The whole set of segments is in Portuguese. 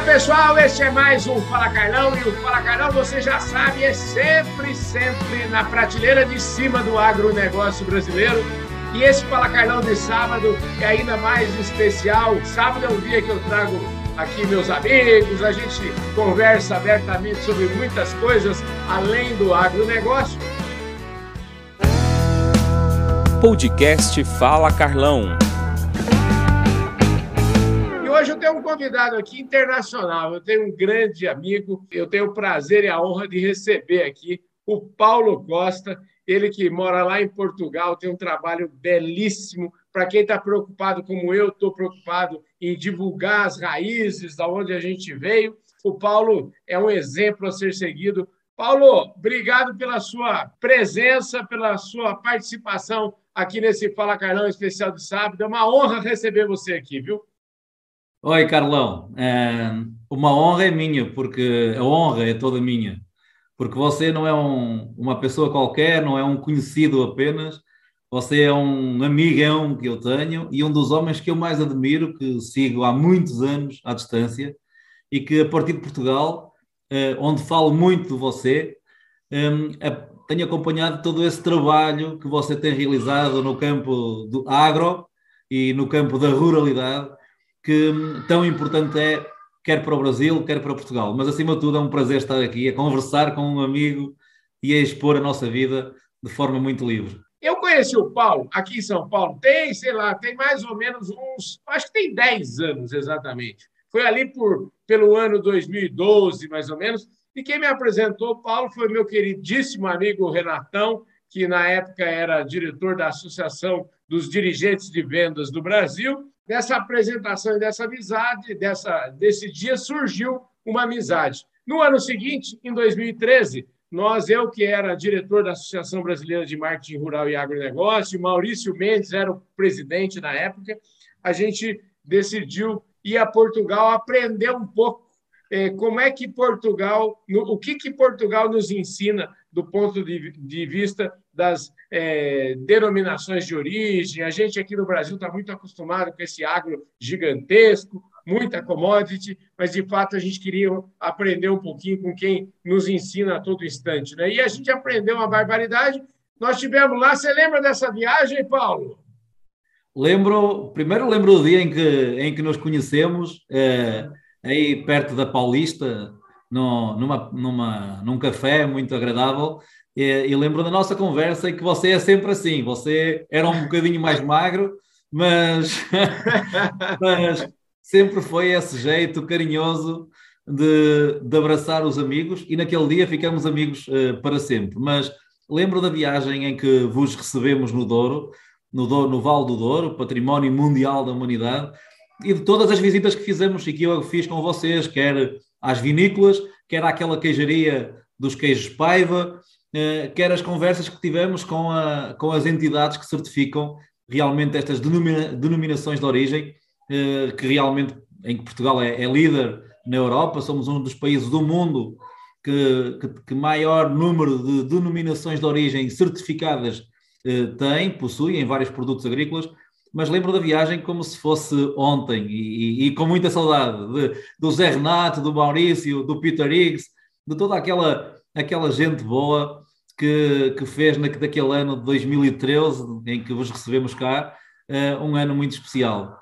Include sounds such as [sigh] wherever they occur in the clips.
Olá pessoal, este é mais um Fala Carlão e o Fala Carlão, você já sabe, é sempre, sempre na prateleira de cima do agronegócio brasileiro. E esse Fala Carlão de sábado é ainda mais especial. Sábado é um dia que eu trago aqui meus amigos, a gente conversa abertamente sobre muitas coisas além do agronegócio. Podcast Fala Carlão. Hoje eu tenho um convidado aqui internacional, eu tenho um grande amigo, eu tenho o prazer e a honra de receber aqui o Paulo Costa, ele que mora lá em Portugal, tem um trabalho belíssimo. Para quem está preocupado, como eu estou preocupado em divulgar as raízes da onde a gente veio, o Paulo é um exemplo a ser seguido. Paulo, obrigado pela sua presença, pela sua participação aqui nesse Fala Carlão especial de sábado. É uma honra receber você aqui, viu? Oi, Carlão. Uma honra é minha, porque a honra é toda minha. Porque você não é um, uma pessoa qualquer, não é um conhecido apenas, você é um amigão que eu tenho e um dos homens que eu mais admiro, que sigo há muitos anos à distância e que a partir de Portugal, eh, onde falo muito de você, tenho acompanhado todo esse trabalho que você tem realizado no campo do agro e no campo da ruralidade, que hum, tão importante é, quer para o Brasil, quer para Portugal. Mas, acima de tudo, é um prazer estar aqui a conversar com um amigo e a expor a nossa vida de forma muito livre. Eu conheci o Paulo aqui em São Paulo, tem, sei lá, tem mais ou menos uns, acho que tem 10 anos exatamente. Foi ali por, pelo ano 2012, mais ou menos, e quem me apresentou, Paulo, foi meu queridíssimo amigo Renatão, que na época era diretor da Associação dos Dirigentes de Vendas do Brasil. Dessa apresentação e dessa amizade, dessa, desse dia, surgiu uma amizade. No ano seguinte, em 2013, nós, eu que era diretor da Associação Brasileira de Marketing Rural e Agronegócio, Maurício Mendes era o presidente na época, a gente decidiu ir a Portugal aprender um pouco como é que Portugal, o que, que Portugal nos ensina do ponto de, de vista das é, denominações de origem. A gente aqui no Brasil está muito acostumado com esse agro gigantesco, muita commodity, mas de fato a gente queria aprender um pouquinho com quem nos ensina a todo instante. Né? E a gente aprendeu uma barbaridade. Nós tivemos lá, você lembra dessa viagem, Paulo? Lembro, primeiro lembro do dia em que, em que nos conhecemos. É aí perto da Paulista, no, numa, numa, num café muito agradável. E, e, lembro da nossa conversa e que você é sempre assim. Você era um bocadinho mais magro, mas, [laughs] mas sempre foi esse jeito carinhoso de, de abraçar os amigos. E naquele dia ficamos amigos uh, para sempre. Mas lembro da viagem em que vos recebemos no Douro, no, Douro, no Val do Douro, Património Mundial da Humanidade e de todas as visitas que fizemos e que eu fiz com vocês, quer às vinícolas, quer àquela queijaria dos queijos Paiva, eh, quer as conversas que tivemos com, a, com as entidades que certificam realmente estas denomina, denominações de origem, eh, que realmente em que Portugal é, é, líder na Europa, somos um dos países do mundo que, que, que maior número de denominações de origem certificadas eh, tem, possui em vários produtos agrícolas mas lembro da viagem como se fosse ontem e, e, e com muita saudade de, do Zé Renato, do Maurício, do Peter Higgs, de toda aquela, aquela gente boa que, que fez na, daquele ano de 2013, em que vos recebemos cá, uh, um ano muito especial.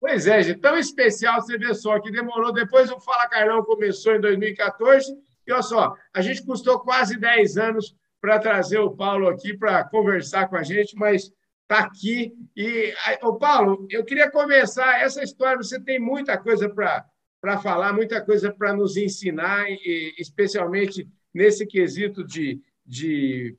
Pois é, gente, tão especial, você vê só, que demorou. Depois o Fala Carlão começou em 2014, e olha só, a gente custou quase 10 anos para trazer o Paulo aqui para conversar com a gente, mas está aqui. E, o Paulo, eu queria começar essa história. Você tem muita coisa para falar, muita coisa para nos ensinar, e, especialmente nesse quesito de, de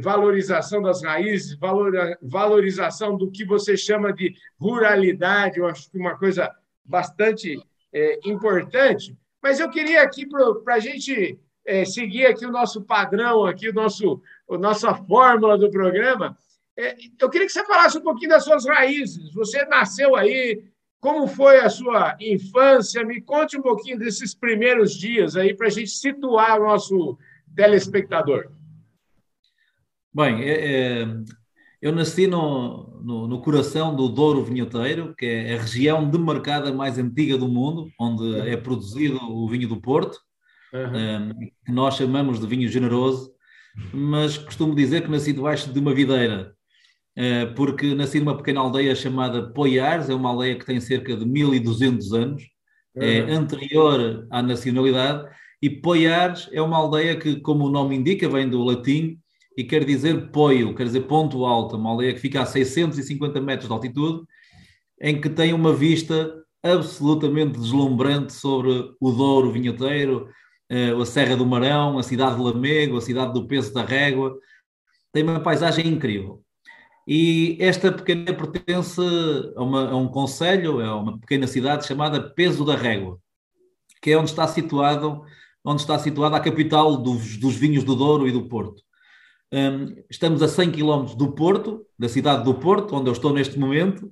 valorização das raízes, valor, valorização do que você chama de ruralidade. Eu acho que uma coisa bastante é, importante. Mas eu queria aqui para a gente é, seguir aqui o nosso padrão, aqui o nosso, a nossa fórmula do programa. É, eu queria que você falasse um pouquinho das suas raízes. Você nasceu aí, como foi a sua infância? Me conte um pouquinho desses primeiros dias aí para a gente situar o nosso telespectador. Bem, é, é, eu nasci no, no, no, coração do Douro Vinheteiro, que é a região demarcada mais antiga do mundo, onde uhum. é produzido o vinho do Porto, uhum. um, que nós chamamos de vinho generoso, mas costumo dizer que nasci debaixo de uma videira, porque nasci numa pequena aldeia chamada Poiares, é uma aldeia que tem cerca de 1200 anos, uhum. é anterior à nacionalidade, e Poiares é uma aldeia que, como o nome indica, vem do latim, e quer dizer poio, quer dizer ponto alto, uma aldeia que fica a 650 metros de altitude, em que tem uma vista absolutamente deslumbrante sobre o Douro Vinheteiro, eh, a Serra do Marão, a cidade de Lamego, a cidade do Peso da Régua. Tem uma paisagem incrível. E esta pequena pertence a, uma, a um conselho, é uma pequena cidade chamada Peso da Régua, que é onde está situado, onde está situada a capital dos, dos vinhos do Douro e do Porto. Um, estamos a 100 km do Porto, da cidade do Porto, onde eu estou neste momento,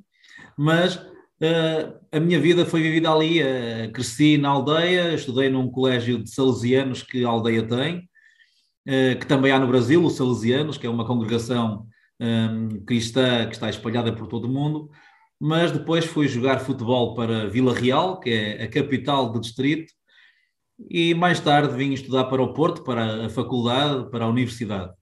mas uh, a minha vida foi vivida ali. Uh, cresci na aldeia, estudei num colégio de salesianos que a aldeia tem, uh, que também há no Brasil, os salesianos, que é uma congregação um, cristã que está espalhada por todo o mundo. Mas depois fui jogar futebol para Vila Real, que é a capital do distrito, e mais tarde vim estudar para o Porto, para a faculdade, para a universidade.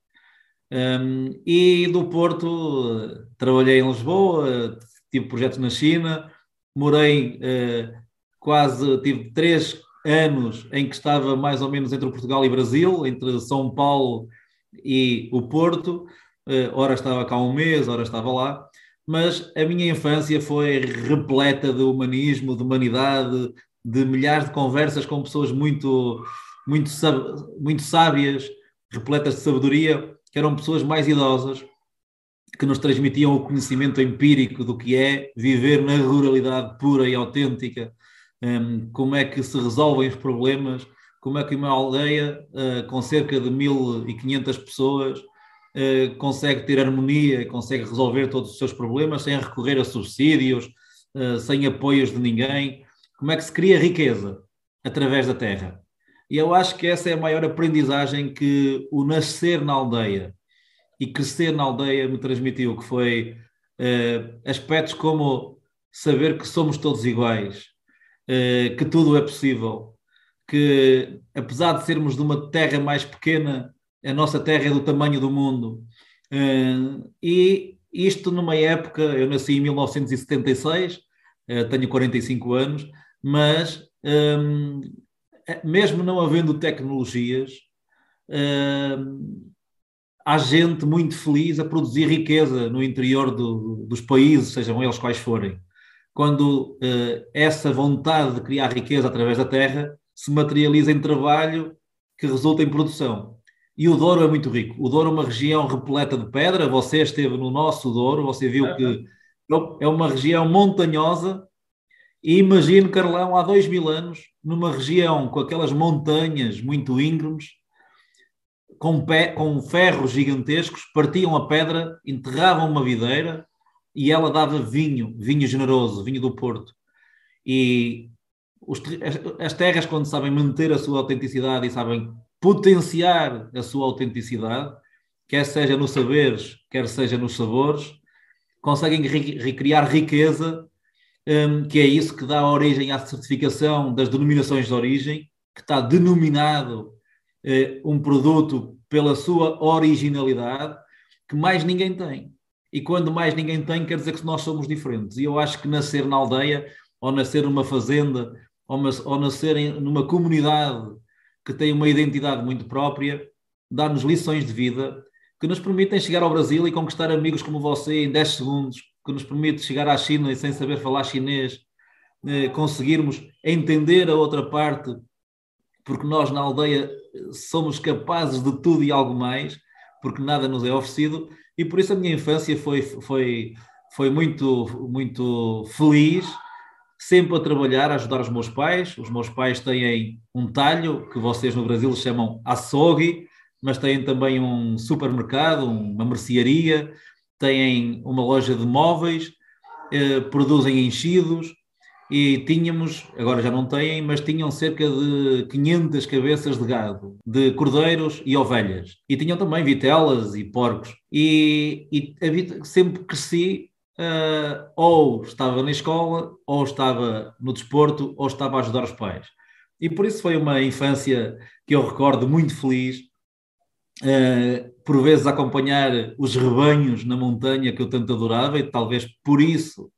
Um, e do Porto, trabalhei em Lisboa, tive projetos na China, morei uh, quase, tive três anos em que estava mais ou menos entre Portugal e Brasil, entre São Paulo e o Porto, ora estava cá um mês, ora estava lá, mas a minha infância foi repleta de humanismo, de humanidade, de milhares de conversas com pessoas muito, muito, muito sábias, repletas de sabedoria, que eram pessoas mais idosas que nos transmitiam o conhecimento empírico do que é viver na ruralidade pura e autêntica, um, como é que se resolvem os problemas, como é que uma aldeia uh, com cerca de 1.500 pessoas uh, consegue ter harmonia, consegue resolver todos os seus problemas sem recorrer a subsídios, uh, sem apoios de ninguém. Como é que se cria riqueza através da terra? E eu acho que essa é a maior aprendizagem que o nascer na aldeia e crescer na aldeia me transmitiu, que foi uh, aspectos como saber que somos todos iguais, que tudo é possível, que apesar de sermos de uma terra mais pequena, a nossa terra é do tamanho do mundo. Uh, e isto numa época, eu nasci em 1976, tenho 45 anos, mas um, é, mesmo não havendo tecnologias, uh, há gente muito feliz a produzir riqueza no interior do, dos países, sejam eles quais forem. Quando essa vontade de criar riqueza através da terra se materializa em trabalho que resulta em produção. E o Douro é muito rico. O Douro é uma região repleta de pedra. Você esteve no nosso Douro, você viu que é uma região montanhosa e imagino, Carlão, há dois mil anos, numa região com aquelas montanhas muito íngremes, com, pé, com ferros gigantescos, partiam a pedra, enterravam uma videira e ela dava vinho, vinho generoso, vinho do Porto. E os, as terras, quando sabem manter a sua autenticidade e sabem potenciar a sua autenticidade, quer seja nos saberes, quer seja nos sabores, conseguem recriar riqueza um, que é isso que dá origem à certificação das denominações de origem, que está denominado uh, um produto pela sua originalidade, que mais ninguém tem. E quando mais ninguém tem, quer dizer que nós somos diferentes. E eu acho que nascer na aldeia, ou nascer numa fazenda, ou, ou nascer numa comunidade que tem uma identidade muito própria, dá-nos lições de vida que nos permitem chegar ao Brasil e conquistar amigos como você em 10 segundos, que nos permite chegar à China e sem saber falar chinês, eh, conseguirmos entender a outra parte, porque nós na aldeia somos capazes de tudo e algo mais, porque nada nos é oferecido, e por isso a minha infância foi, foi, foi muito, muito feliz, sempre a trabalhar, a ajudar os meus pais. Os meus pais têm um talho, que vocês no Brasil chamam açougue, mas têm também um supermercado, uma mercearia, têm uma loja de móveis, eh, produzem enchidos e tínhamos, agora já não têm, mas tinham cerca de 500 cabeças de gado, de cordeiros e ovelhas. E tinham também vitelas e porcos. E, e sempre cresci, uh, ou estava na escola, ou estava no desporto, ou estava a ajudar os pais. E por isso foi uma infância que eu recordo muito feliz, uh, por vezes acompanhar os rebanhos na montanha que eu tanto adorava, e talvez por isso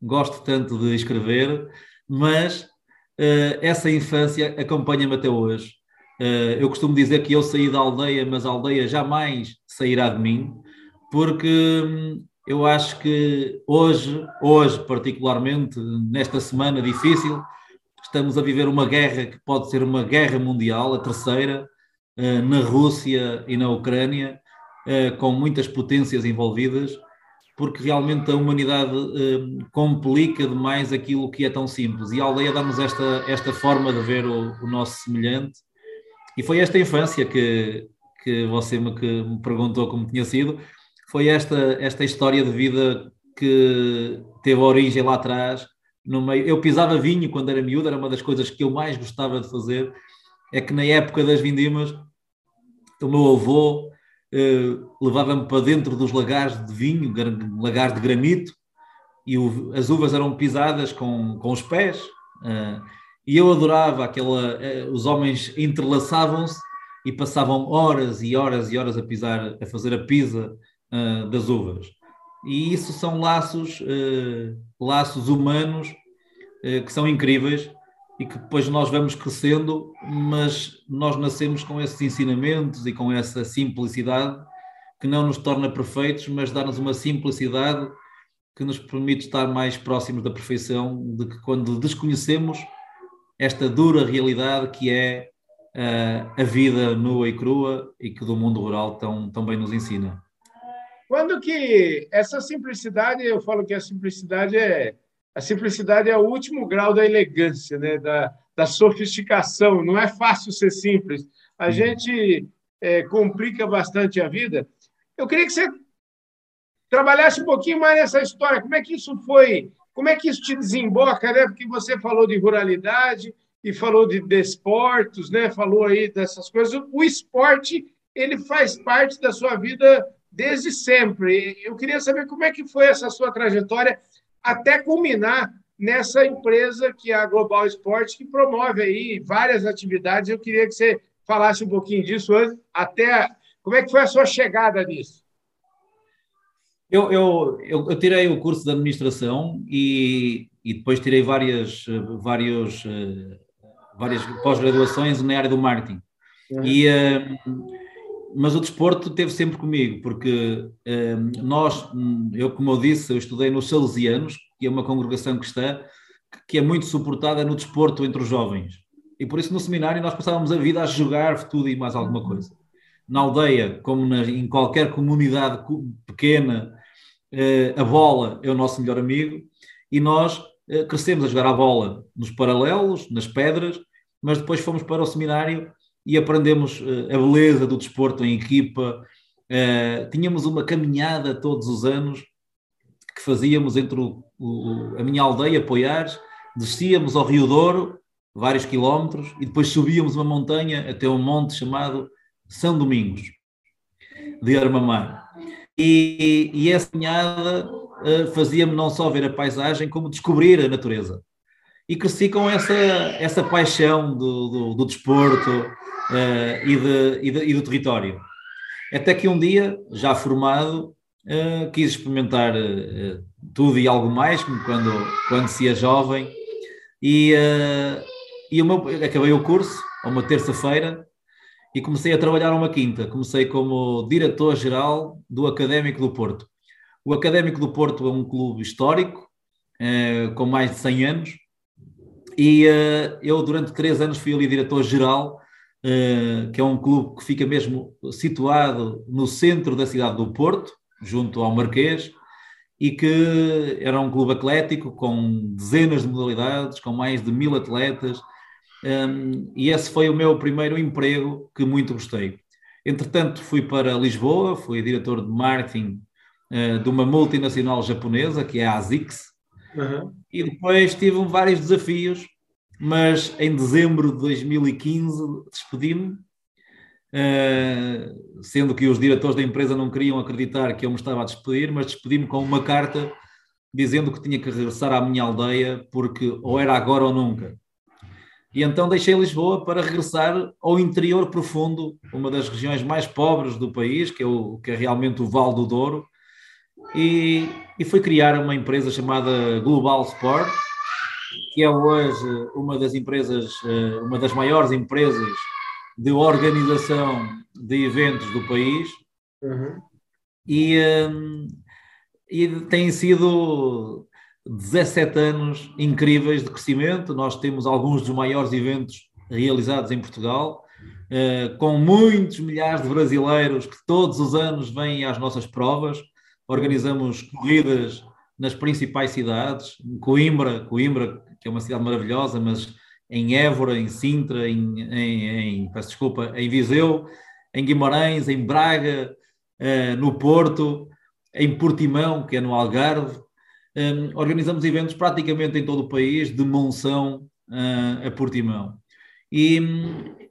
gosto tanto de escrever, mas uh, essa infância acompanha-me até hoje. Uh, eu costumo dizer que eu saí da aldeia, mas a aldeia jamais sairá de mim, porque hum, eu acho que hoje, hoje particularmente, nesta semana difícil, estamos a viver uma guerra que pode ser uma guerra mundial, a terceira, uh, na Rússia e na Ucrânia, com muitas potências envolvidas porque realmente a humanidade eh, complica demais aquilo que é tão simples. E a aldeia dá-nos esta, esta forma de ver o, o, nosso semelhante. E foi esta infância que, que você me, que me perguntou como tinha sido, foi esta, esta história de vida que teve origem lá atrás. No meio, eu pisava vinho quando era miúdo, era uma das coisas que eu mais gostava de fazer. É que na época das vindimas, o meu avô uh, levava-me para dentro dos lagares de vinho, lagares de granito, e o, as uvas eram pisadas com, com os pés. Uh, e eu adorava aquela. Uh, os homens entrelaçavam-se e passavam horas e horas e horas a pisar, a fazer a pisa das uvas. E isso são laços, laços humanos que são incríveis e que depois nós vamos crescendo, mas nós nascemos com esses ensinamentos e com essa simplicidade que não nos torna perfeitos, mas dá-nos uma simplicidade que nos permite estar mais próximos da perfeição, de que quando desconhecemos esta dura realidade que é uh, a vida nua e crua e que do mundo rural tão, tão bem nos ensina. Quando que essa simplicidade, eu falo que a simplicidade é a simplicidade é o último grau da elegância, né? da, da sofisticação. Não é fácil ser simples. A gente é, complica bastante a vida. Eu queria que você trabalhasse um pouquinho mais nessa história. Como é que isso foi? Como é que isso te desemboca, né? Porque você falou de ruralidade e falou de desportos, né? Falou aí dessas coisas. O esporte ele faz parte da sua vida desde sempre. Eu queria saber como é que foi essa sua trajetória até culminar nessa empresa que é a Global Esporte, que promove aí várias atividades. Eu queria que você falasse um pouquinho disso antes, até como é que foi a sua chegada nisso? Eu, eu, eu, eu tirei o curso de administração e, e depois tirei várias, vários, eh, várias pós-graduações na área do marketing. Uhum. E, eh, mas o desporto teve sempre comigo, porque um, nós, hum, eu como eu disse, eu estudei nos Salesianos, que é uma congregação cristã que é muito suportada no desporto entre os jovens. E por isso no seminário nós passávamos a vida a jogar tudo e mais alguma coisa. Na aldeia, como na, em qualquer comunidade pequena, uh, a bola é o nosso melhor amigo e nós uh, crescemos a jogar a bola nos paralelos, nas pedras, mas depois fomos para o seminário e aprendemos uh, a beleza do desporto em equipa. Uh, tínhamos uma caminhada todos os anos que fazíamos entre o, o, a minha aldeia, Poiares, descíamos ao Rio Douro, vários quilómetros, e depois subíamos uma montanha até um monte chamado São Domingos, de Armamar. E, e essa caminhada uh, fazia-me não só ver a paisagem, como descobrir a natureza. E cresci com essa, essa paixão do, do, do desporto, uh, e, de, e, de, e, do território. Até que um dia, já formado, uh, quis experimentar uh, tudo e algo mais, como quando, quando se é jovem, e, e meu, acabei o curso, uma terça-feira, e comecei a trabalhar uma quinta. Comecei como diretor-geral do Académico do Porto. O Académico do Porto é um clube histórico, com mais de 100 anos, e eu durante três anos fui ali diretor-geral eh, que é um clube que fica mesmo situado no centro da cidade do Porto, junto ao Marquês, e que era um clube atlético com dezenas de modalidades, com mais de mil atletas, ehm, e esse foi o meu primeiro emprego que muito gostei. Entretanto, fui para Lisboa, fui diretor de marketing uh, de uma multinacional japonesa, que é a ASICS, Uhum. E depois tive vários desafios, mas em dezembro de 2015 despedi-me, uh, sendo que os diretores da empresa não queriam acreditar que eu me estava a despedir, mas despedi-me com uma carta dizendo que tinha que regressar à minha aldeia porque ou era agora ou nunca. E então deixei Lisboa para regressar ao interior profundo, uma das regiões mais pobres do país, que é, o, que é realmente o Val do Douro, e, e foi criar uma empresa chamada Global Sport, que é hoje uma das empresas, eh, uma das maiores empresas de organização de eventos do país. Uhum. E, um, e tem sido 17 anos incríveis de crescimento. Nós temos alguns dos maiores eventos realizados em Portugal, uh, com muitos milhares de brasileiros que todos os anos vêm às nossas provas. Organizamos corridas nas principais cidades, Coimbra, Coimbra, que é uma cidade maravilhosa, mas em Évora, em Sintra, em, em, em peço desculpa, em Viseu, em Guimarães, em Braga, uh, no Porto, em Portimão, que é no Algarve. Um, organizamos eventos praticamente em todo o país, de Monção uh, a Portimão. E,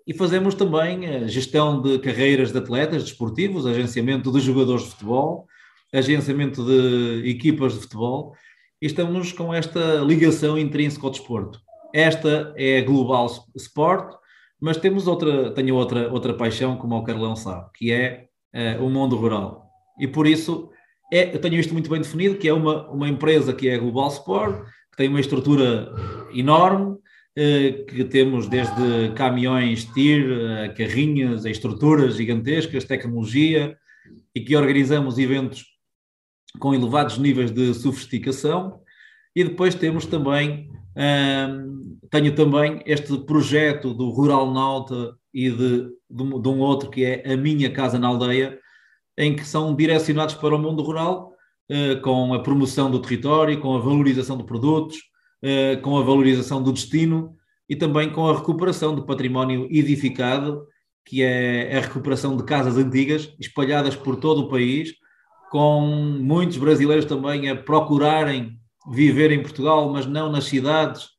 e, fazemos também gestão de carreiras de atletas desportivos, agenciamento de jogadores de futebol, agenciamento de equipas de futebol, e estamos com esta ligação intrínseca ao desporto. Esta é a Global Sport, mas temos outra, tenho outra, outra paixão, como o Carlão sabe, que é uh, o mundo rural. E por isso é, eu tenho isto muito bem definido, que é uma, uma empresa que é a Global Sport, que tem uma estrutura enorme, uh, que temos desde caminhões TIR, uh, carrinhas, estruturas gigantescas, tecnologia, e que organizamos eventos com elevados níveis de sofisticação. E depois temos também tenho também este projeto do Rural Nauta e de, de, de, um outro que é A Minha Casa na Aldeia, em que são direcionados para o mundo rural, uh, com a promoção do território, com a valorização de produtos, uh, com a valorização do destino e também com a recuperação do património edificado, que é a recuperação de casas antigas espalhadas por todo o país, com muitos brasileiros também a procurarem viver em Portugal, mas não nas cidades,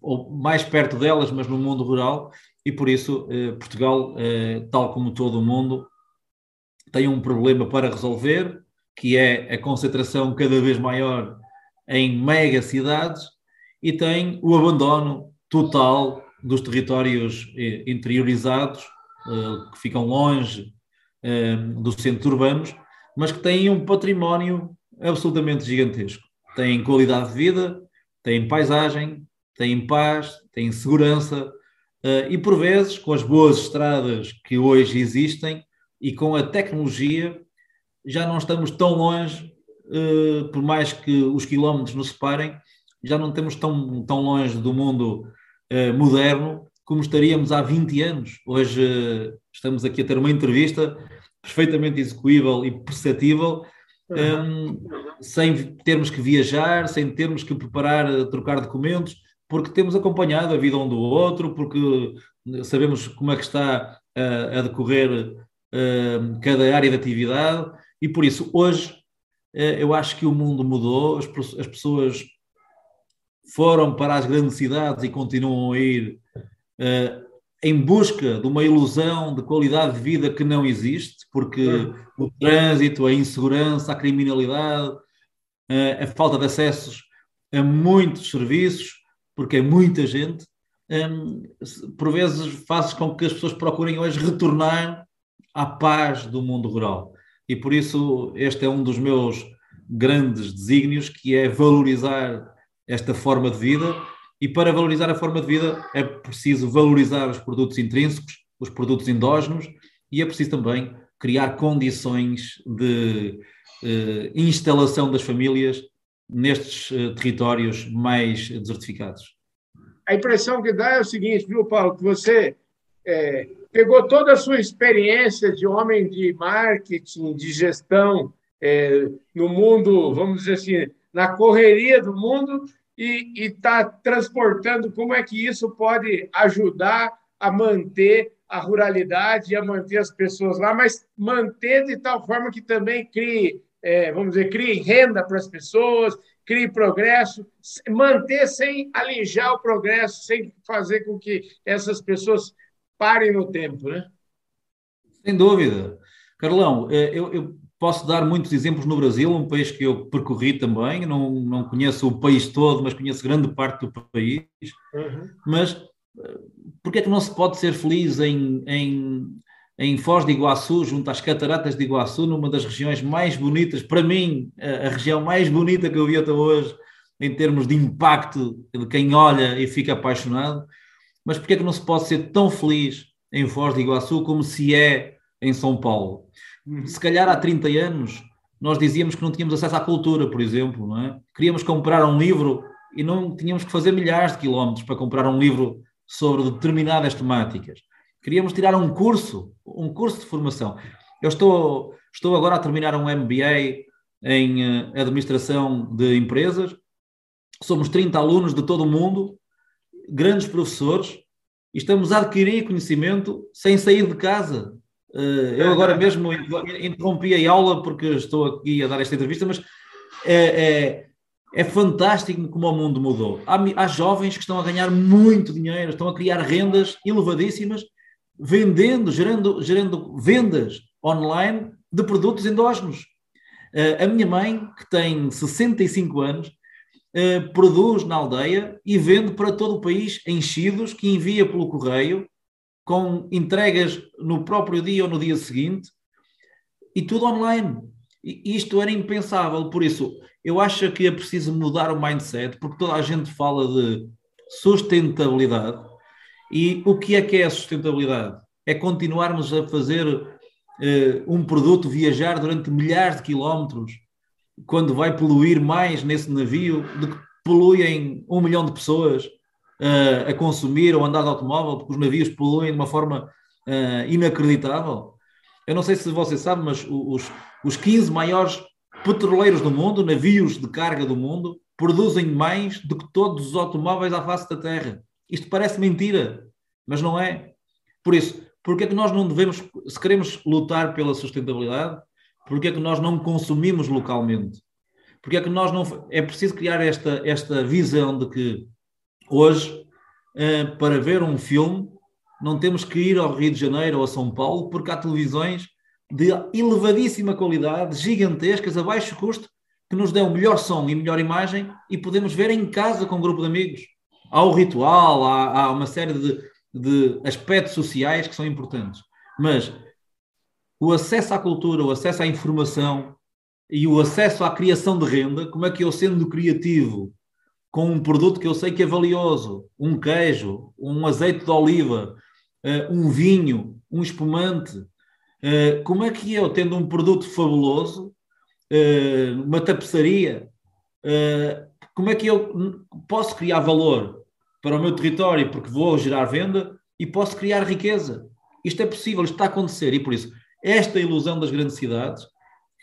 ou mais perto delas, mas no mundo rural, e por isso eh, Portugal, eh, tal como todo o mundo, tem um problema para resolver, que é a concentração cada vez maior em mega cidades, e tem o abandono total dos territórios eh, interiorizados, eh, que ficam longe eh, dos centros urbanos, mas que têm um património absolutamente gigantesco têm qualidade de vida, têm paisagem, têm paz, têm segurança uh, e, por vezes, com as boas estradas que hoje existem e com a tecnologia, já não estamos tão longe, uh, por mais que os quilómetros nos separem, já não temos tão, tão longe do mundo uh, moderno como estaríamos há 20 anos. Hoje estamos aqui a ter uma entrevista perfeitamente execuível e perceptível um, sem termos que viajar, sem termos que preparar, eh, trocar documentos, porque temos acompanhado a vida um do outro, porque sabemos como é que está a, a decorrer uh, cada área de atividade, e por isso hoje uh, eu acho que o mundo mudou, as, as pessoas foram para as grandes cidades e continuam a ir uh, em busca de uma ilusão de qualidade de vida que não existe, porque o trânsito, a insegurança, a criminalidade, a falta de acessos a muitos serviços, porque é muita gente, hum, por vezes faz com que as pessoas procurem hoje retornar à paz do mundo rural. E por isso este é um dos meus grandes desígnios, que é valorizar esta forma de vida e para valorizar a forma de vida é preciso valorizar os produtos intrínsecos, os produtos endógenos e é preciso também criar condições de uh, instalação das famílias nestes uh, territórios mais desertificados. A impressão que dá é o seguinte, viu, Paulo, que você é, pegou toda a sua experiência de homem de marketing, de gestão é, no mundo, vamos dizer assim, na correria do mundo e está transportando como é que isso pode ajudar a manter a ruralidade a manter as pessoas lá, mas manter de tal forma que também crie, é, vamos dizer, crie renda para as pessoas, crie progresso, manter sem alijar o progresso, sem fazer com que essas pessoas parem no tempo, né? Sem dúvida. Carlão, eh, eu, eu, posso dar muitos exemplos no Brasil, um país que eu percorri também, não, não conheço o país todo, mas conheço grande parte do país. Uhum. Mas eh, por que é que não se pode ser feliz em, em, em Foz de Iguaçu, junto às Cataratas de Iguaçu, numa das regiões mais bonitas, para mim, a, a região mais bonita que eu vi até hoje, em termos de impacto de quem olha e fica apaixonado. Mas por que é que não se pode ser tão feliz em Foz de Iguaçu como se é em São Paulo? Se calhar há 30 anos nós dizíamos que não tínhamos acesso à cultura, por exemplo, não é? Queríamos comprar um livro e não tínhamos que fazer milhares de quilómetros para comprar um livro sobre determinadas temáticas. Queríamos tirar um curso, um curso de formação. Eu estou, estou agora a terminar um MBA em uh, administração de empresas. Somos 30 alunos de todo o mundo, grandes professores, e estamos a adquirir conhecimento sem sair de casa. Uh, eu agora mesmo interrompi a aula porque estou aqui a dar esta entrevista, mas é, é é fantástico como o mundo mudou. Há, há, jovens que estão a ganhar muito dinheiro, estão a criar rendas elevadíssimas, vendendo, gerando, gerando vendas online de produtos endógenos. Uh, a minha mãe, que tem 65 anos, uh, produz na aldeia e vende para todo o país enchidos que envia pelo correio, com entregas no próprio dia ou no dia seguinte, e tudo online. E isto era impensável, por isso eu acho que é preciso mudar o mindset, porque toda a gente fala de sustentabilidade. E o que é que é a sustentabilidade? É continuarmos a fazer uh, um produto viajar durante milhares de quilómetros, quando vai poluir mais nesse navio do que poluem um milhão de pessoas uh, a consumir ou andar de automóvel, porque os navios poluem de uma forma uh, inacreditável. Eu não sei se você sabe, mas os, os 15 maiores petroleiros do mundo, navios de carga do mundo, produzem mais do que todos os automóveis à face da Terra. Isto parece mentira, mas não é. Por isso, porque é que nós não devemos, se queremos lutar pela sustentabilidade, porque é que nós não consumimos localmente? Porque é que nós não. É preciso criar esta, esta visão de que hoje, eh, para ver um filme, não temos que ir ao Rio de Janeiro ou a São Paulo, porque há televisões de elevadíssima qualidade, gigantescas, a baixo custo, que nos dão melhor som e melhor imagem e podemos ver em casa com um grupo de amigos. Há o ritual, há, há uma série de, de aspectos sociais que são importantes. Mas o acesso à cultura, o acesso à informação e o acesso à criação de renda, como é que eu, sendo criativo, com um produto que eu sei que é valioso, um queijo, um azeite de oliva, eh, um vinho, um espumante, eh, como é que eu, tendo um produto fabuloso, eh, uma tapeçaria, como é que eu posso criar valor para o meu território, porque vou gerar venda e posso criar riqueza? Isto é possível, isto está a acontecer e por isso, esta ilusão das grandes cidades,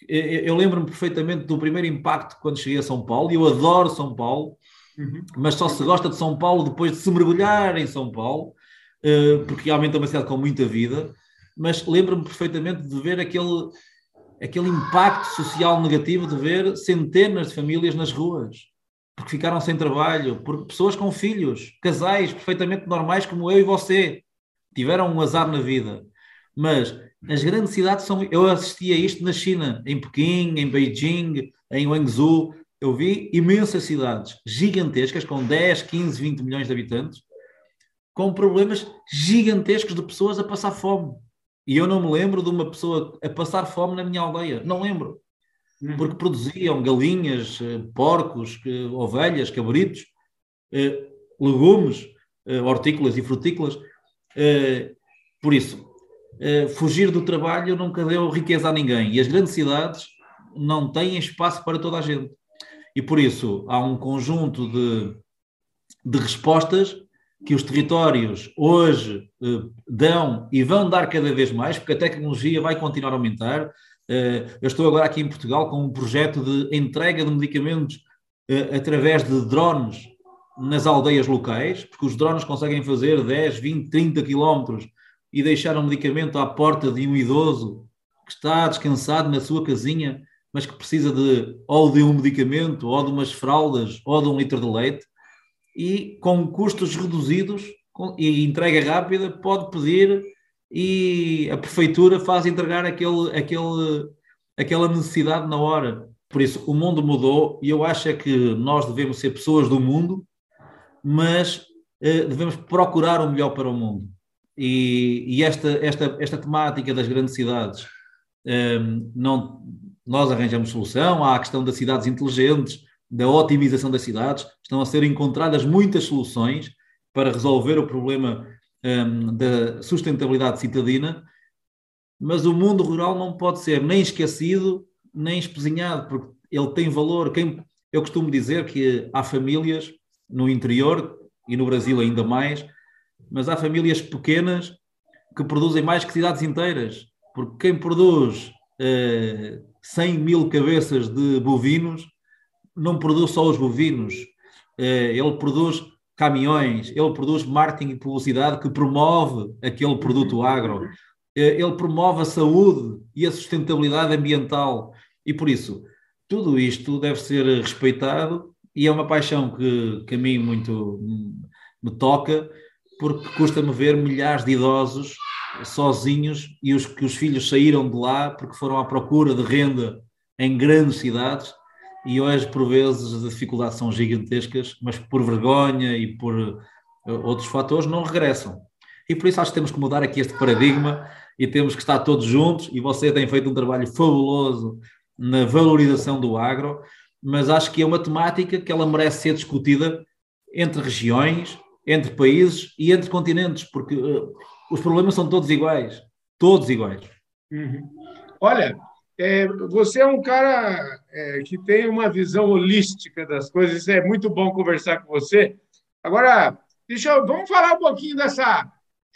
eu lembro-me perfeitamente do primeiro impacto quando cheguei a São Paulo, e eu adoro São Paulo, uhum. mas só se gosta de São Paulo depois de se mergulhar em São Paulo, porque realmente é uma cidade com muita vida mas lembro-me perfeitamente de ver aquele, aquele impacto social negativo de ver centenas de famílias nas ruas, porque ficaram sem trabalho, por pessoas com filhos, casais perfeitamente normais como eu e você, tiveram um azar na vida. Mas as grandes cidades são. Eu assisti a isto na China, em Pequim, em Beijing, em Guangzhou. Eu vi imensas cidades gigantescas, com 10, 15, 20 milhões de habitantes, com problemas gigantescos de pessoas a passar fome. E eu não me lembro de uma pessoa a passar fome na minha aldeia. Não lembro. Uhum. Porque produziam galinhas, eh, porcos, eh, ovelhas, cabritos, eh, legumes, hortícolas e frutícolas. Por isso, fugir do trabalho nunca deu riqueza a ninguém. E as grandes cidades não têm espaço para toda a gente. E por isso há um conjunto de, de respostas que os territórios hoje uh, dão e vão dar cada vez mais, porque a tecnologia vai continuar a aumentar. Uh, eu estou agora aqui em Portugal com um projeto de entrega de medicamentos uh, através de drones nas aldeias locais, porque os drones conseguem fazer 10, 20, 30 quilómetros e deixar um medicamento à porta de um idoso que está descansado na sua casinha, mas que precisa de ou de um medicamento, ou de umas fraldas, ou de um litro de leite, e com custos reduzidos com, e entrega rápida, pode pedir e a prefeitura faz entregar aquele, aquele, aquela necessidade na hora. Por isso, o mundo mudou e eu acho é que nós devemos ser pessoas do mundo, mas eh, devemos procurar o melhor para o mundo. E, e esta, esta, esta temática das grandes cidades, eh, não, nós arranjamos solução. Há a questão das cidades inteligentes, da otimização das cidades, estão a ser encontradas muitas soluções para resolver o problema um, da sustentabilidade citadina, mas o mundo rural não pode ser nem esquecido nem espezinhado, porque ele tem valor. Quem, eu costumo dizer que há famílias no interior e no Brasil ainda mais, mas há famílias pequenas que produzem mais que cidades inteiras, porque quem produz uh, 100 mil cabeças de bovinos não produz só os bovinos, uh, ele produz caminhões, ele produz marketing e publicidade que promove aquele produto agro, eh, ele promove a saúde e a sustentabilidade ambiental. E por isso, tudo isto deve ser respeitado e é uma paixão que, que a mim muito me toca, porque custa-me ver milhares de idosos sozinhos e os que os filhos saíram de lá porque foram à procura de renda em grandes cidades e hoje, por vezes, as dificuldades são gigantescas, mas por vergonha e por eh, outros fatores não regressam. E por isso acho que temos que mudar aqui este paradigma e temos que estar todos juntos. E você tem feito um trabalho fabuloso na valorização do agro, mas acho que é uma temática que ela merece ser discutida entre regiões, entre países e entre continentes, porque uh, os problemas são todos iguais. Todos iguais. Uhum. Olha, é, você é um cara é, que tem uma visão holística das coisas, é muito bom conversar com você. Agora, deixa eu, vamos falar um pouquinho dessa,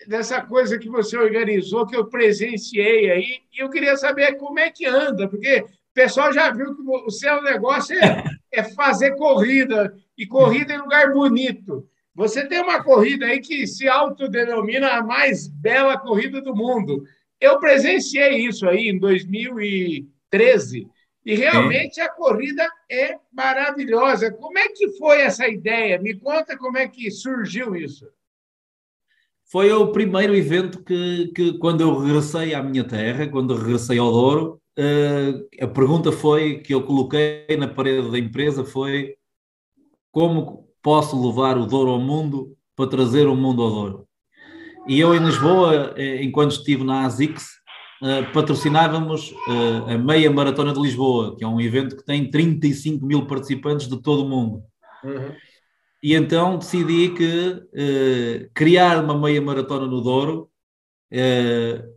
dessa coisa que você organizou, que eu presenciei aí, e eu queria saber como é que anda, porque o pessoal já viu que o seu negócio é, é fazer corrida, e corrida em lugar bonito. Você tem uma corrida aí que se autodenomina a mais bela corrida do mundo. Eu presenciei isso aí em 2013 e realmente a corrida é maravilhosa. Como é que foi essa ideia? Me conta como é que surgiu isso. Foi o primeiro evento que, que quando eu regressei à minha terra, quando regressei ao Douro, uh, a pergunta foi que eu coloquei na parede da empresa foi como posso levar o Douro ao mundo para trazer o mundo ao Douro? E eu em Lisboa, eh, enquanto estive na ASICS, eh, patrocinávamos eh, a Meia Maratona de Lisboa, que é um evento que tem 35 mil participantes de todo o mundo. Uhum. E então decidi que criar uma meia maratona no Douro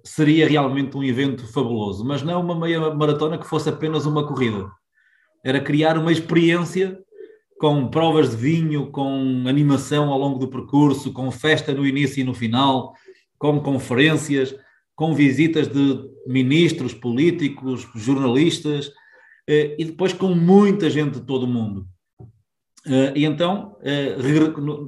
seria realmente um evento fabuloso, mas não uma meia maratona que fosse apenas uma corrida. Era criar uma experiência com provas de vinho, com animação ao longo do percurso, com festa no início e no final, com conferências, com visitas de ministros, políticos, jornalistas eh, e depois com muita gente de todo o mundo. Eh, e então, eh,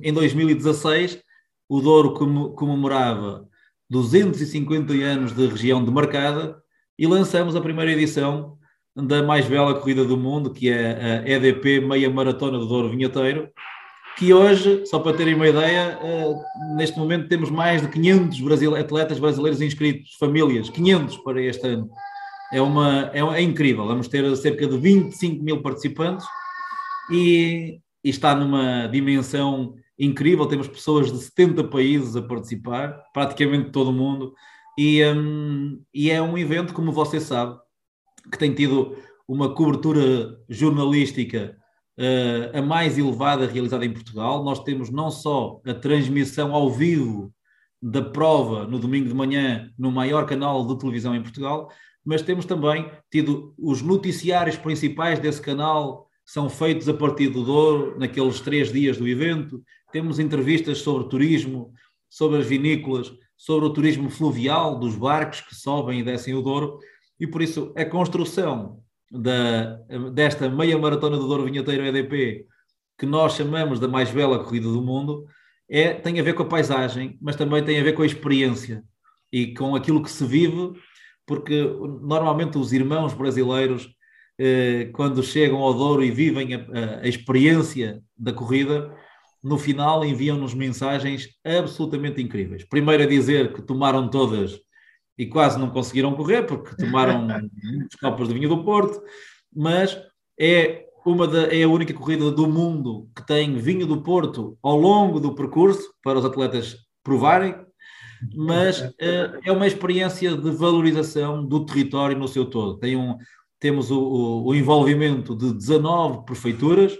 em 2016, o Douro comemorava 250 anos de região demarcada e lançamos a primeira edição da mais bela corrida do mundo, que é a EDP Meia Maratona do Douro Vinheteiro, que hoje, só para terem uma ideia, eh, neste momento temos mais de 500 atletas brasileiros inscritos, famílias, 500 para este ano. É, uma, é, é incrível, vamos ter cerca de 25 mil participantes e, e está numa dimensão incrível, temos pessoas de 70 países a participar, praticamente todo o mundo, e, um, e é um evento, como você sabe, que tem tido uma cobertura jornalística uh, a mais elevada realizada em Portugal. Nós temos não só a transmissão ao vivo da prova no domingo de manhã no maior canal de televisão em Portugal, mas temos também tido os noticiários principais desse canal são feitos a partir do Douro, naqueles três dias do evento. Temos entrevistas sobre turismo, sobre as vinícolas, sobre o turismo fluvial, dos barcos que sobem e descem o Douro. E por isso a construção da, desta meia maratona do Douro Vinheteiro EDP, que nós chamamos da mais bela corrida do mundo, é, tem a ver com a paisagem, mas também tem a ver com a experiência e com aquilo que se vive, porque normalmente os irmãos brasileiros eh, quando chegam ao Douro e vivem a, a experiência da corrida, no final enviam-nos mensagens absolutamente incríveis. Primeiro a dizer que tomaram todas e quase não conseguiram correr, porque [laughs] tomaram muitos copos de vinho do Porto, mas é, uma da, é a única corrida do mundo que tem vinho do Porto ao longo do percurso, para os atletas provarem, mas uh, é uma experiência de valorização do território no seu todo. Tem um, temos o, o, o envolvimento de 19 prefeituras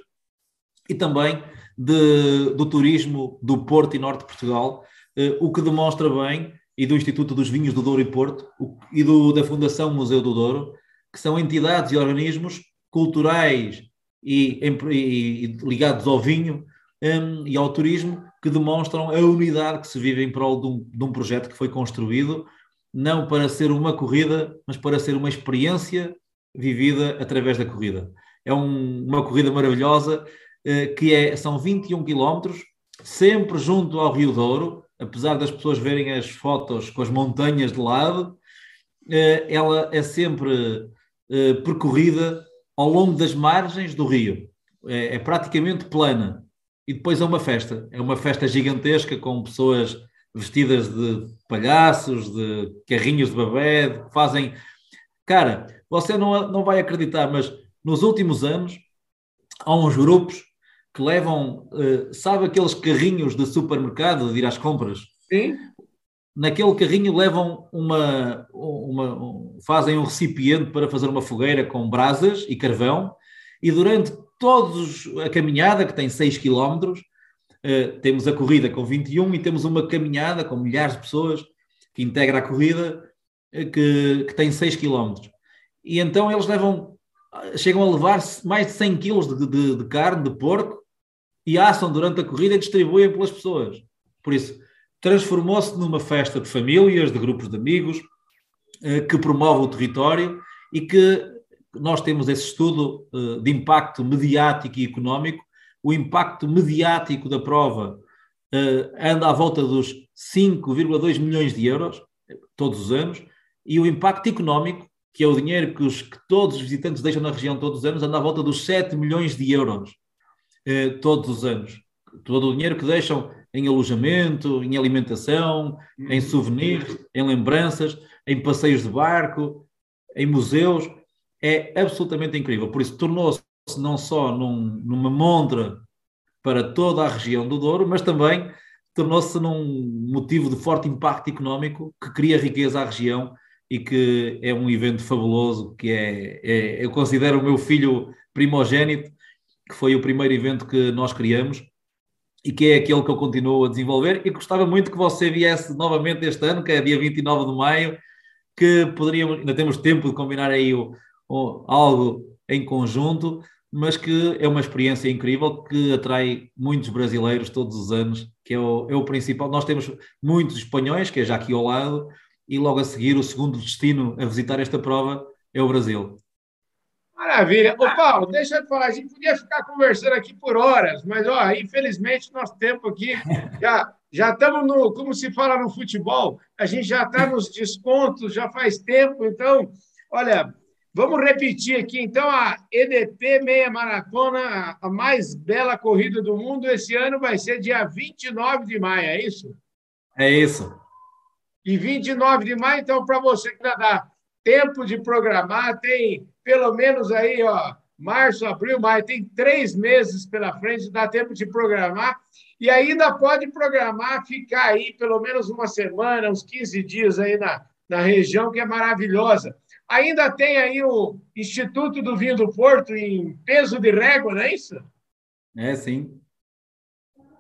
e também de, do turismo do Porto e Norte de Portugal, uh, o que demonstra bem, e do Instituto dos Vinhos do Douro e Porto, e do, da Fundação Museu do Douro, que são entidades e organismos culturais e, e, e ligados ao vinho um, e ao turismo que demonstram a unidade que se vive em prol de um, de um projeto que foi construído não para ser uma corrida, mas para ser uma experiência vivida através da corrida. É um, uma corrida maravilhosa uh, que é, são 21 quilómetros, sempre junto ao Rio Douro, apesar das pessoas verem as fotos com as montanhas de lado, uh, ela é sempre uh, percorrida ao longo das margens do rio. É, é, praticamente plana. E depois é uma festa. É uma festa gigantesca com pessoas vestidas de palhaços, de carrinhos de babé, que fazem. Cara, você não, não vai acreditar, mas nos últimos anos há uns grupos que levam, uh, sabe aqueles carrinhos de supermercado de ir às compras? Sim naquele carrinho levam uma, uma um, fazem um recipiente para fazer uma fogueira com brasas e carvão e durante todos a caminhada que tem 6 km uh, temos a corrida com 21 e temos uma caminhada com milhares de pessoas que integra a corrida uh, que, que tem 6 km e então eles levam chegam a levar mais de 100 kg de, de, de carne de porco e assam durante a corrida e distribuem pelas pessoas por isso transformou-se numa festa de famílias, de grupos de amigos, eh, que promove o território e que nós temos esse estudo eh, de impacto mediático e económico. O impacto mediático da prova eh, anda à volta dos 5,2 milhões de euros todos os anos e o impacto económico, que é o dinheiro que, os, que todos os visitantes deixam na região todos os anos, anda à volta dos 7 milhões de euros todos os anos. Todo o dinheiro que deixam em alojamento, em alimentação, em uhum. souvenirs, em lembranças, em passeios de barco, em museus. É absolutamente incrível. Por isso, tornou-se não só num, numa montra para toda a região do Douro, mas também tornou-se num motivo de forte impacto económico que cria riqueza à região e que é um evento fabuloso, que é, é eu considero o meu filho primogênito, que foi o primeiro evento que nós criamos, e que é aquele que eu continuo a desenvolver e gostava muito que você viesse novamente este ano, que é dia 29 de maio, que poderíamos, ainda temos tempo de combinar aí o, o, algo em conjunto, mas que é uma experiência incrível que atrai muitos brasileiros todos os anos, que é o, é o principal. Nós temos muitos espanhóis, que é já aqui ao lado, e logo a seguir o segundo destino a visitar esta prova é o Brasil. Maravilha. Ô, Paulo, deixa eu te falar, a gente podia ficar conversando aqui por horas, mas, ó, infelizmente, nosso tempo aqui [laughs] já, já estamos no, como se fala no futebol, a gente já está nos descontos, já faz tempo, então, olha, vamos repetir aqui, então, a EDP Meia Maratona, a mais bela corrida do mundo, esse ano vai ser dia 29 de maio, é isso? É isso. E 29 de maio, então, para você que dá tempo de programar, tem pelo menos aí, ó, março, abril, maio, tem três meses pela frente, dá tempo de programar. E ainda pode programar, ficar aí pelo menos uma semana, uns 15 dias aí na, na região, que é maravilhosa. Ainda tem aí o Instituto do Vinho do Porto em peso de régua, não é isso? É, sim.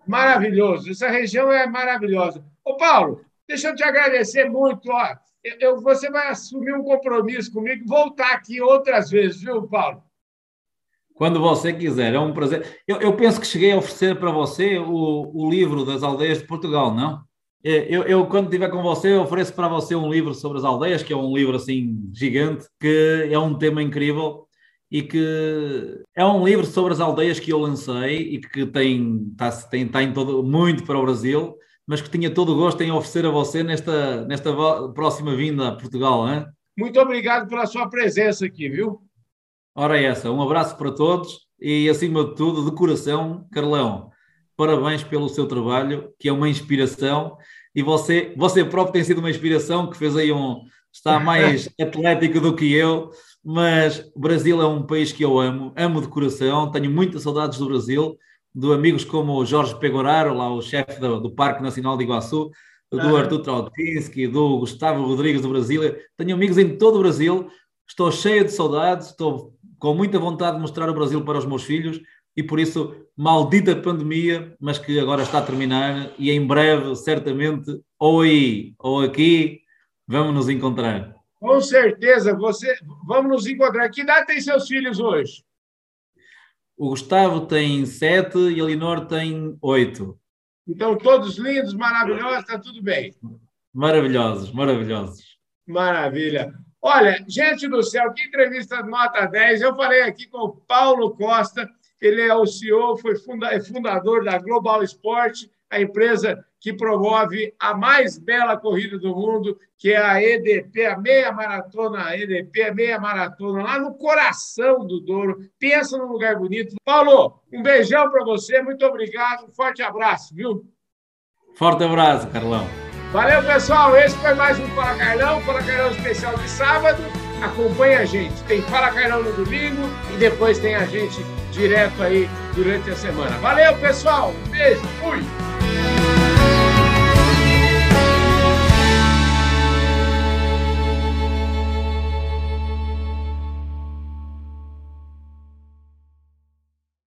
Maravilhoso. Essa região é maravilhosa. Ô, Paulo, deixa eu te agradecer muito. Ó eu, você vai assumir um compromisso comigo voltar aqui outras vezes, viu, Paulo? Quando você quiser, é um prazer. Eu, eu penso que cheguei a oferecer para você o, o livro das aldeias de Portugal, não? É, eu, eu, quando estiver com você, ofereço para você um livro sobre as aldeias, que é um livro assim gigante, que é um tema incrível e que é um livro sobre as aldeias que eu lancei e que tem, está, tem, tem todo, muito para o Brasil mas que tinha todo o gosto em oferecer a você nesta, nesta próxima vinda a Portugal. Hein? Muito obrigado pela sua presença aqui, viu? Ora, é essa, um abraço para todos e, acima de tudo, de coração, Carlão, parabéns pelo seu trabalho, que é uma inspiração. E você, você próprio tem sido uma inspiração, que fez aí um. está [laughs] mais atlético do que eu, mas o Brasil é um país que eu amo, amo de coração, tenho muitas saudades do Brasil, de amigos como o Jorge Pegoraro, lá o chefe do, do Parque Nacional de Iguaçu, do uhum. Artur Trautinski, do Gustavo Rodrigues do Brasil. Tenho amigos em todo o Brasil, estou cheio de saudades, estou com muita vontade de mostrar o Brasil para os meus filhos e por isso, maldita pandemia, mas que agora está a terminar e em breve, certamente, ou aí ou aqui, vamos nos encontrar. Com certeza, você vamos nos encontrar. Que idade tem seus filhos hoje? O Gustavo tem sete e a Elinor tem oito. Então, todos lindos, maravilhosos, está tudo bem. Maravilhosos, maravilhosos. Maravilha. Olha, gente do céu, que entrevista nota 10. Eu falei aqui com o Paulo Costa, ele é o CEO, foi é fundador da Global Sport, a empresa que promove a mais bela corrida do mundo, que é a EDP, a meia maratona a EDP, a meia maratona, lá no coração do Douro. Pensa num lugar bonito. Paulo, um beijão para você, muito obrigado, um forte abraço, viu? Forte abraço, Carlão. Valeu, pessoal. Esse foi mais um Fala Carlão, Fala Carlão especial de sábado. Acompanhe a gente. Tem Fala Carlão no domingo e depois tem a gente direto aí durante a semana. Valeu, pessoal. Um beijo. Fui.